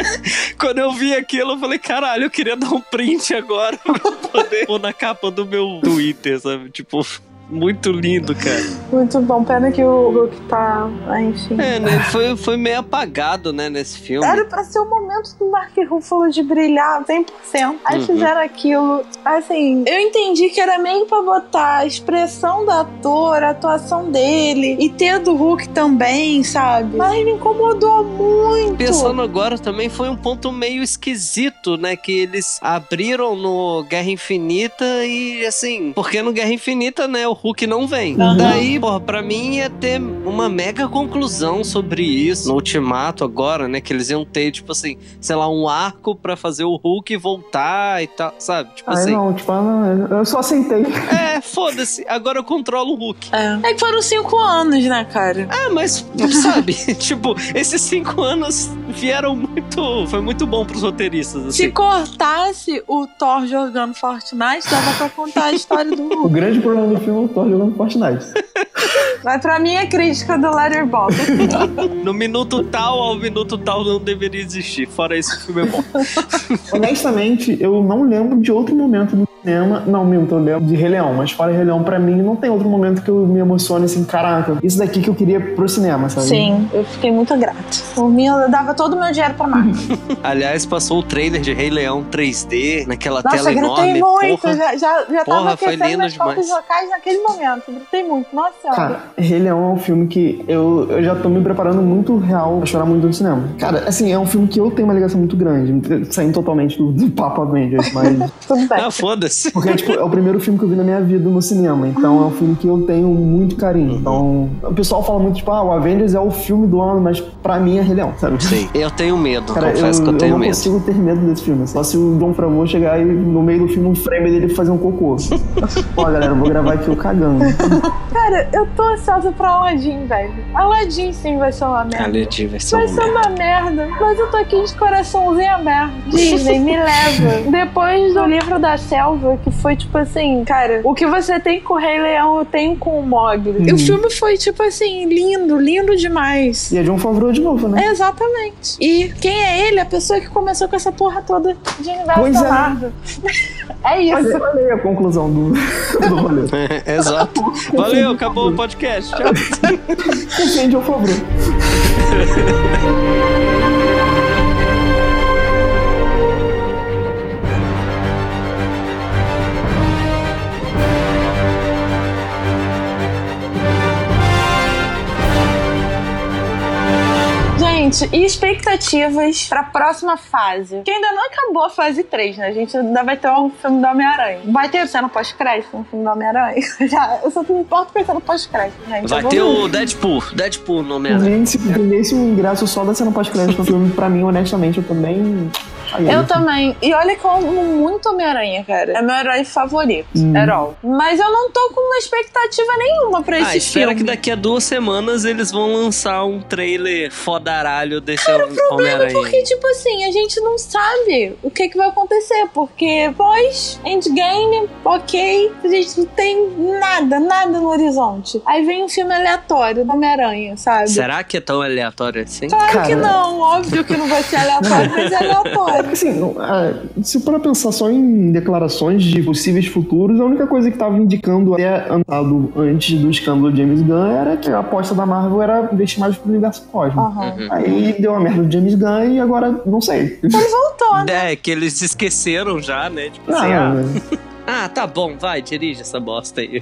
Quando eu vi aquilo, eu falei, caralho, eu queria dar um print agora pra poder pôr na capa do meu Twitter, sabe? Tipo, muito lindo, cara. Muito bom. Pena que o Hulk tá. ah, enfim. É, né? Foi, foi meio apagado, né, nesse filme. Era pra ser o momento do Mark Ruffalo de brilhar 100%. Aí Uhum. fizeram aquilo. Assim, eu entendi que era meio pra botar a expressão do ator, a atuação dele e ter do Hulk também, sabe? Mas me incomodou muito. Pensando agora também foi um ponto meio esquisito, né? Que eles abriram no Guerra Infinita e assim, porque no Guerra Infinita, né, o Hulk não vem. Aham. Daí, porra, pra mim ia ter uma mega conclusão sobre isso no Ultimato agora, né? Que eles iam ter, tipo assim, sei lá, um arco pra fazer o Hulk voltar e tal, sabe? Tipo Aí assim. não, tipo, ah, não, eu só aceitei. É, foda-se, agora eu controlo o Hulk. É. é que foram cinco anos, né, cara? Ah, mas, sabe, tipo, esses cinco anos vieram muito. Foi muito bom pros roteiristas, assim. Se cortasse o Thor jogando Fortnite, dava pra contar a história do O Hulk. grande problema do filme é o Thor jogando Fortnite. Mas pra mim é crítica do Letterboxd. No minuto tal ao minuto tal não deveria existir. Fora isso, o filme é bom. Honestamente, eu não lembro de outro momento no cinema. Não, minto, eu lembro de Rei Leão, mas fora Rei Leão, pra mim, não tem outro momento que eu me emocione assim, caraca, isso daqui que eu queria pro cinema, sabe? Sim, eu fiquei muito grata. Por mim, eu dava todo o meu dinheiro pra Marvel. Aliás, passou o trailer de Rei Leão 3D naquela Nossa, tela eu gritei enorme. muito. Porra. Já, já, já Porra, tava foi aquecendo corpos demais. vocais naquele momento. Eu Gritei muito. Nossa senhora. Cara, Rei Leão é um filme que eu, eu já tô me preparando muito real pra chorar muito no cinema. Cara, assim, é um filme que eu tenho uma ligação muito grande, saindo totalmente do, do Papo Avengers, mas. Tudo bem. Ah, foda-se. Porque, tipo, é o primeiro filme que eu vi na minha vida no cinema. Então é um filme que eu tenho muito carinho. Então, o pessoal fala muito, tipo, ah, o Avengers é o filme do ano, mas pra mim é Rei Leão, sabe? Sim, eu tenho medo. Cara, eu, confesso que eu tenho não medo. consigo ter medo desse filme. Só se o John Favreau chegar e no meio do filme um frame dele fazer um cocô. Ó, galera, eu vou gravar aqui o cagando. Cara, eu Eu tô ansiosa pra Aladdin, velho. Aladdin sim vai ser uma merda. Aladdin vai ser Vai uma ser merda. uma merda. Mas eu tô aqui de coraçãozinho aberto. Disney, me leva. Depois do livro da selva, que foi tipo assim, cara, o que você tem com o Rei Leão, eu tenho com o Mogli. E o filme foi tipo assim, lindo, lindo demais. E é John Favreau de novo, né? Exatamente. E quem é ele? A pessoa que começou com essa porra toda de universo Pois da é. Marvel. É Mas isso. eu falei a conclusão do, do rolê. Exato. Valeu, acabou o podcast. Tchau. Confia em John Gente, e expectativas pra próxima fase? Que ainda não acabou a fase 3, né? A gente ainda vai ter um filme do Homem-Aranha. Vai ter cena pós-crédito no filme do Homem-Aranha? Já, eu só me importo pensando pós-crédito, gente. Vai ter ver. o Deadpool. Deadpool no Homem-Aranha. Gente, se vendesse um ingresso só da cena pós-crédito no filme, pra mim, honestamente, eu tô bem. Aí, Eu também. E olha que eu amo muito Homem-Aranha, cara. É meu herói favorito. Hum. Herói. Mas eu não tô com uma expectativa nenhuma pra esse Ah, espera filme. que daqui a duas semanas eles vão lançar um trailer fodaralho desse Homem-Aranha. Porque, tipo assim, a gente não sabe o que, que vai acontecer. Porque pós Endgame, ok, a gente não tem nada, nada no horizonte. Aí vem um filme aleatório do Homem-Aranha, sabe? Será que é tão aleatório assim? Claro Cara. que não, óbvio que não vai ser aleatório, mas é aleatório. Assim, não, ah, se for pensar só em declarações de possíveis futuros, a única coisa que estava indicando até andado antes do escândalo de James Gunn era que a aposta da Marvel era investir mais pro universo cósmico. Uhum. Aí deu a merda do James Gunn e agora não sei. Voltou, né? É, que eles esqueceram já, né? Tipo Não, assim, ah, não, ah, tá bom, vai, dirige essa bosta aí.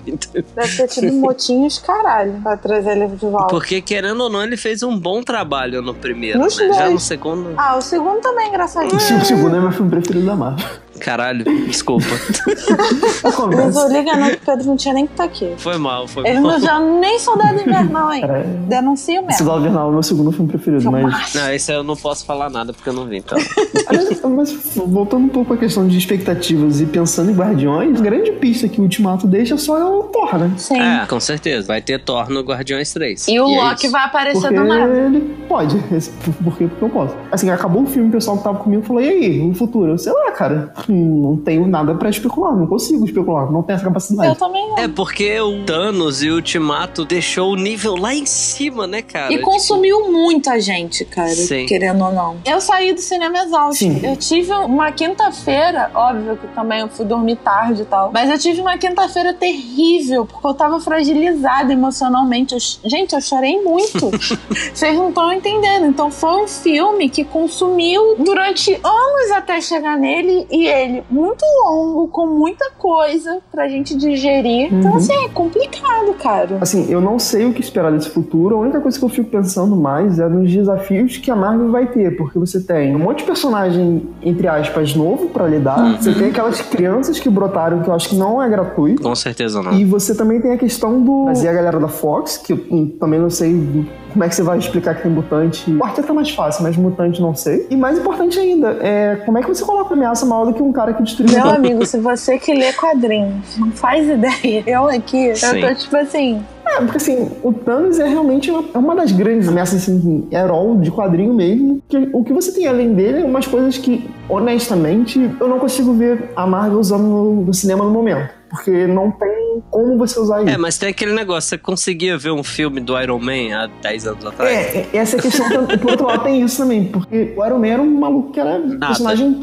Deve ter tido motinhos caralho pra trazer ele de volta. Porque, querendo ou não, ele fez um bom trabalho no primeiro, Nos né? Já dois. no segundo. Ah, o segundo também é engraçadinho. o segundo é meu filme preferido da Marvel. Caralho, desculpa. Eu Mas o Liga não, que o Pedro não tinha nem que estar aqui. Foi mal, foi Ele mal. não já nem soldado invernal, hein? Cara, Denuncia mesmo. Cidade Invernal é o meu segundo filme preferido, mas. Não, esse eu não posso falar nada porque eu não vi, então. Mas voltando um pouco à questão de expectativas e pensando em Guardiões, a grande pista que o Ultimato deixa só é o Thor, né? Sim. É, com certeza. Vai ter Thor no Guardiões 3. E o é Loki isso. vai aparecer Porque do nada. ele pode. Esse- Por por quê? Porque eu posso. Assim, acabou o filme, o pessoal que tava comigo falou: e aí, o futuro? Sei lá, cara. Hum, Não tenho nada pra especular, não consigo especular, não tenho essa capacidade. Eu também não. É porque o Thanos e o Ultimato deixou o nível lá em cima, né, cara? E consumiu muita gente, cara, Sim. querendo ou não. Eu saí do cinema exausto. Sim. Eu tive uma quinta-feira, óbvio que também eu fui dormir tarde e tal, mas eu tive uma quinta-feira terrível, porque eu tava fragilizada emocionalmente. Eu gente, eu chorei muito. Vocês não estão entendendo. Então foi um filme que consumiu durante anos até chegar nele e ele muito longo, com muita coisa pra gente digerir. Então, Uhum. assim, é complicado, cara. Assim, eu não sei o que esperar desse futuro. A única coisa que eu fico pensando mais é nos desafios que a Marvel vai ter, porque você tem um monte de personagem, entre aspas, novo pra lidar. Uhum. Você tem aquelas crianças que brotaram, que eu acho que não é gratuito. Com certeza não. E você também tem a questão do. Fazer a galera da Fox, que eu também não sei como é que você vai explicar que tem mutante. O quarteto é mais fácil, mas mutante não sei. E mais importante ainda, é como é que você coloca ameaça maior do que um cara que destruiu Meu amigo, se você que lê quadrinhos não faz ideia, eu aqui, Sim. eu tô tipo assim, É, porque assim, o Thanos é realmente uma, é uma das grandes ameaças, assim, herói de quadrinho mesmo. Que o que você tem além dele é umas coisas que, honestamente, eu não consigo ver a Marvel usando no, no cinema no momento. Porque não tem como você usar isso. É, mas tem aquele negócio, você conseguia ver um filme do Iron Man há 10 anos atrás? É, é, essa é a questão. Por outro lado, tem isso também, porque o Iron Man era um maluco que era tá. personagem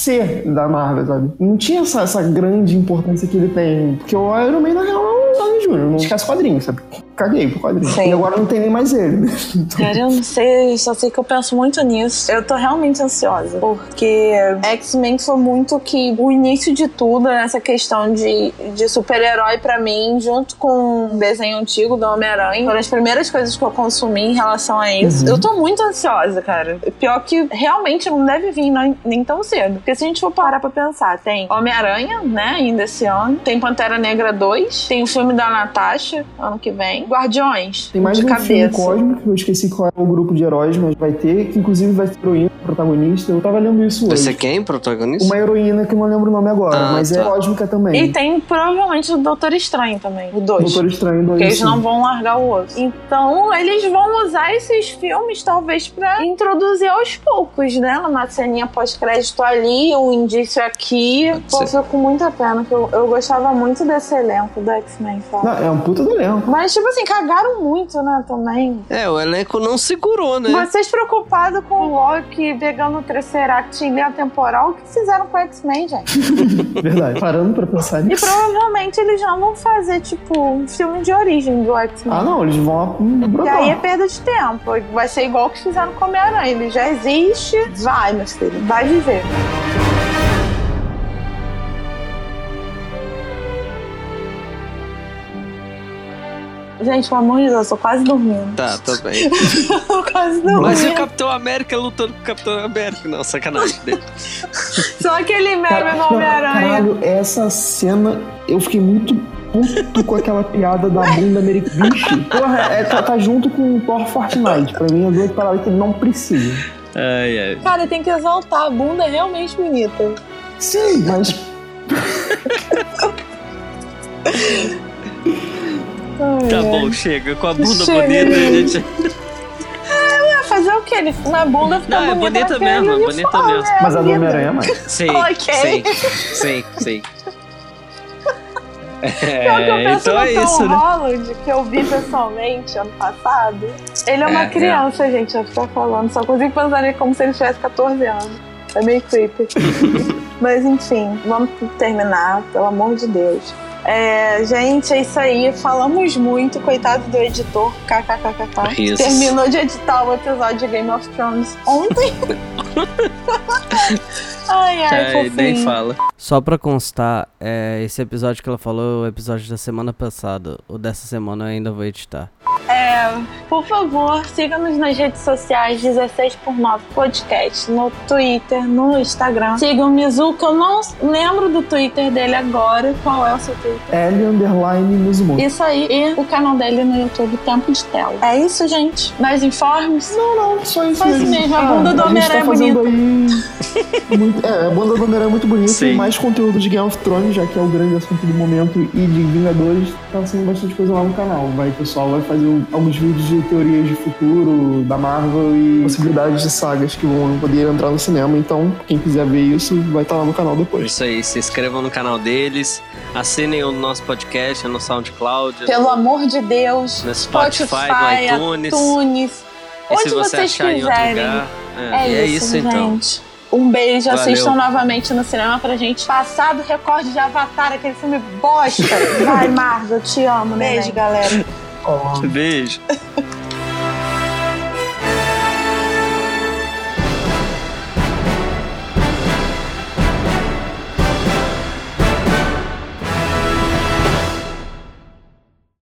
C da Marvel, sabe? Não tinha essa, essa grande importância que ele tem. Porque o Iron Man, na real, é o Downey Jr., não esquece quadrinhos, sabe? Caguei pro quadrinho. Sim. E agora não tem nem mais ele. Então, cara, eu não sei, só sei que eu penso muito nisso. Eu tô realmente ansiosa, porque X-Men foi muito que o início de tudo, essa questão de, de super-herói pra mim, junto com o desenho antigo do Homem-Aranha, foram as primeiras coisas que eu consumi em relação a isso. Uhum. Eu tô muito ansiosa, cara. Pior que realmente não deve vir nem, nem tão cedo. Porque se a gente for parar pra pensar, tem Homem-Aranha, né, ainda esse ano, tem Pantera Negra 2, tem o filme da Natasha ano que vem. Guardiões. Tem mais de um cabeça. filme cósmico, eu esqueci qual é o grupo de heróis, mas vai ter, que inclusive vai ter heroína protagonista. Eu tava lendo isso Vai hoje. ser quem, protagonista? Uma heroína que eu não lembro o nome agora, Ah, mas é tá. cósmica também. E tem provavelmente o Doutor Estranho também, o dois. Doutor Estranho 2. Porque eles sim. não vão largar o osso. Então, eles vão usar esses filmes, talvez, pra introduzir aos poucos, né? Uma ceninha pós-crédito ali, um indício aqui. Pô, fico com muita pena, que eu, eu gostava muito desse elenco do X-Men, é um puta do elenco. Mas, tipo assim, cagaram muito, né, também. É, o elenco não segurou, né? Vocês preocupados com o Loki pegando o Tesseract em linha temporal, o que fizeram com o X-Men, gente? Verdade. Parando pra pensar E nisso. provavelmente eles não vão fazer, tipo, um filme de origem do X-Men. Ah, não, eles vão E aí é perda de tempo. Vai ser igual o que fizeram com Homem-Aranha. Ele já existe. Vai, meu filho. Vai viver. Gente, pelo amor de Deus, eu tô quase dormindo. Tá, tá bem. tô quase dormindo. Mas e o Capitão América lutando com o Capitão América? Não, sacanagem dele. Só aquele meme não, Homem-Aranha. Caralho, essa cena eu fiquei muito puto com aquela piada da bunda americana. Vixe, porra, é, tá, tá junto com o Thor Fortnite. Pra mim, é duas palavras que ele não precisa. Ai, ai. Cara, tem que exaltar. A bunda é realmente bonita. Sim, mas Tá bom, chega. Com a bunda Chega, bonita, a gente. Vai fazer o quê? Ele, na bunda fica Não, é bonita bonita naquele mesmo, é bonita uniforme, mesmo. é mas a do. Homem-Aranha é mais. Sim, Ok. sim, sim, sim. Pior que eu É, penso então no é Tom isso, né? Holland, que eu vi pessoalmente ano passado. Ele é uma É, criança, gente, eu ficar falando. Só consigo pensar nele como se ele tivesse 14 anos. É meio creepy. Mas enfim, vamos terminar, pelo amor de Deus. É, gente, é isso aí. Falamos muito, coitado do editor, kkkk. Terminou de editar o episódio de Game of Thrones ontem. ai, ai, Ai, fofinho. nem fala. Só pra constar, é, esse episódio que ela falou é o episódio da semana passada. O dessa semana eu ainda vou editar. É, por favor, siga-nos nas redes sociais 16 por 9 Podcast, no Twitter, no Instagram. Sigam o Mizu, que eu não lembro do Twitter dele agora. Qual é o seu Twitter? L underline Mizumoto. Isso aí, e o canal dele no YouTube, Tempo de Tela. É isso, gente. Mais informes? Não, não, só isso Só isso mesmo, a Ah, bunda do Homem-Aranha tá é aí muito- é, a bunda do Homem-Aranha é muito bonita. Sim. Mais conteúdo de Game of Thrones, já que é o grande assunto do momento, e de Vingadores, tá sendo bastante coisa lá no canal. Vai, o pessoal vai fazer um- alguns vídeos de teorias de futuro da Marvel e possibilidades de sagas que vão poder entrar no cinema. Então, quem quiser ver isso, vai estar lá no canal depois. Isso aí, se inscrevam no canal deles, assinem o nosso podcast no SoundCloud, Pelo no, amor de Deus. no Spotify, Spotify, no iTunes. iTunes. E se Onde você vocês achar em outro quiserem. lugar. É, É, e é isso, então. gente. Um beijo, Valeu. assistam novamente no cinema pra gente passar do recorde de Avatar, aquele filme bosta. Vai, Marvel, te amo, Beijo, galera. Ó, Beijo.